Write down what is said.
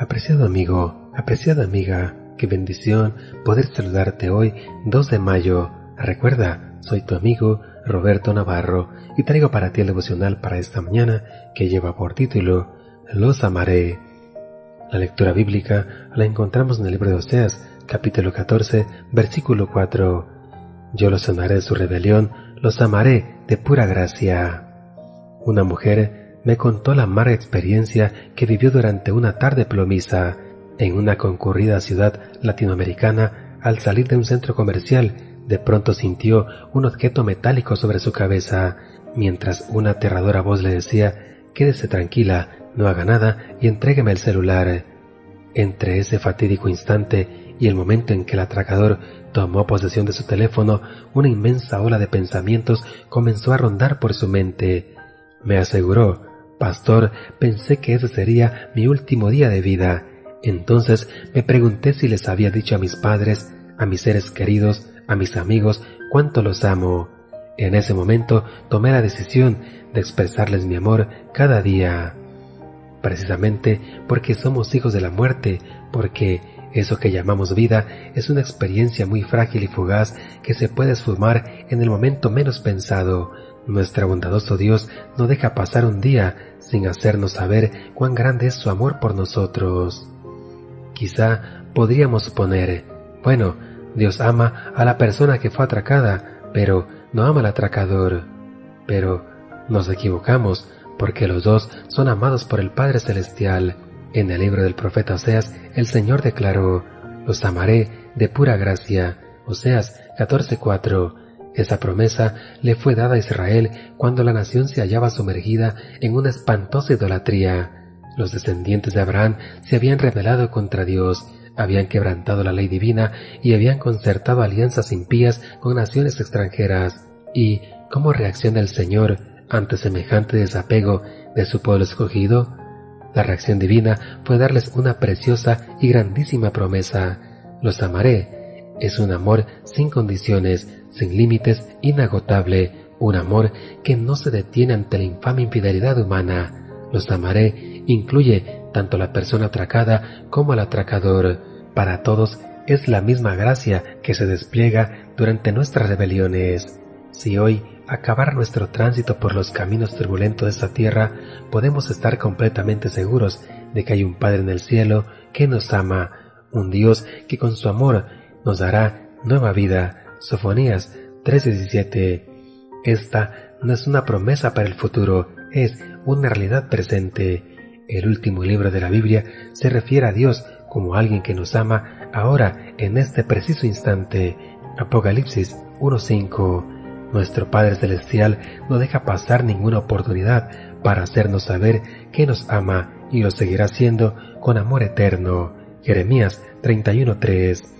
Apreciado amigo, apreciada amiga, qué bendición poder saludarte hoy 2 de mayo. Recuerda, soy tu amigo Roberto Navarro y traigo para ti el devocional para esta mañana que lleva por título Los amaré. La lectura bíblica la encontramos en el libro de Oseas, capítulo 14, versículo 4. Yo los sanaré de su rebelión, los amaré de pura gracia. Una mujer me contó la amarga experiencia que vivió durante una tarde plomiza en una concurrida ciudad latinoamericana al salir de un centro comercial de pronto sintió un objeto metálico sobre su cabeza, mientras una aterradora voz le decía Quédese tranquila, no haga nada y entrégueme el celular. Entre ese fatídico instante y el momento en que el atracador tomó posesión de su teléfono, una inmensa ola de pensamientos comenzó a rondar por su mente. Me aseguró, Pastor, pensé que ese sería mi último día de vida. Entonces me pregunté si les había dicho a mis padres, a mis seres queridos, a mis amigos cuánto los amo. En ese momento tomé la decisión de expresarles mi amor cada día. Precisamente porque somos hijos de la muerte, porque eso que llamamos vida es una experiencia muy frágil y fugaz que se puede esfumar en el momento menos pensado. Nuestro bondadoso Dios no deja pasar un día sin hacernos saber cuán grande es su amor por nosotros. Quizá podríamos poner, bueno, Dios ama a la persona que fue atracada, pero no ama al atracador. Pero nos equivocamos porque los dos son amados por el Padre Celestial. En el libro del profeta Oseas, el Señor declaró, los amaré de pura gracia. Oseas 14:4. Esa promesa le fue dada a Israel cuando la nación se hallaba sumergida en una espantosa idolatría. Los descendientes de Abraham se habían rebelado contra Dios habían quebrantado la ley divina y habían concertado alianzas impías con naciones extranjeras. ¿Y cómo reacciona el Señor ante semejante desapego de su pueblo escogido? La reacción divina fue darles una preciosa y grandísima promesa. Los amaré. Es un amor sin condiciones, sin límites, inagotable, un amor que no se detiene ante la infame infidelidad humana. Los amaré incluye tanto la persona atracada como el atracador. Para todos es la misma gracia que se despliega durante nuestras rebeliones. Si hoy acabara nuestro tránsito por los caminos turbulentos de esta tierra, podemos estar completamente seguros de que hay un Padre en el cielo que nos ama, un Dios que con su amor nos dará nueva vida. Sofonías 3:17. Esta no es una promesa para el futuro, es una realidad presente. El último libro de la Biblia se refiere a Dios como alguien que nos ama ahora en este preciso instante. Apocalipsis 1.5. Nuestro Padre Celestial no deja pasar ninguna oportunidad para hacernos saber que nos ama y lo seguirá haciendo con amor eterno. Jeremías 31.3.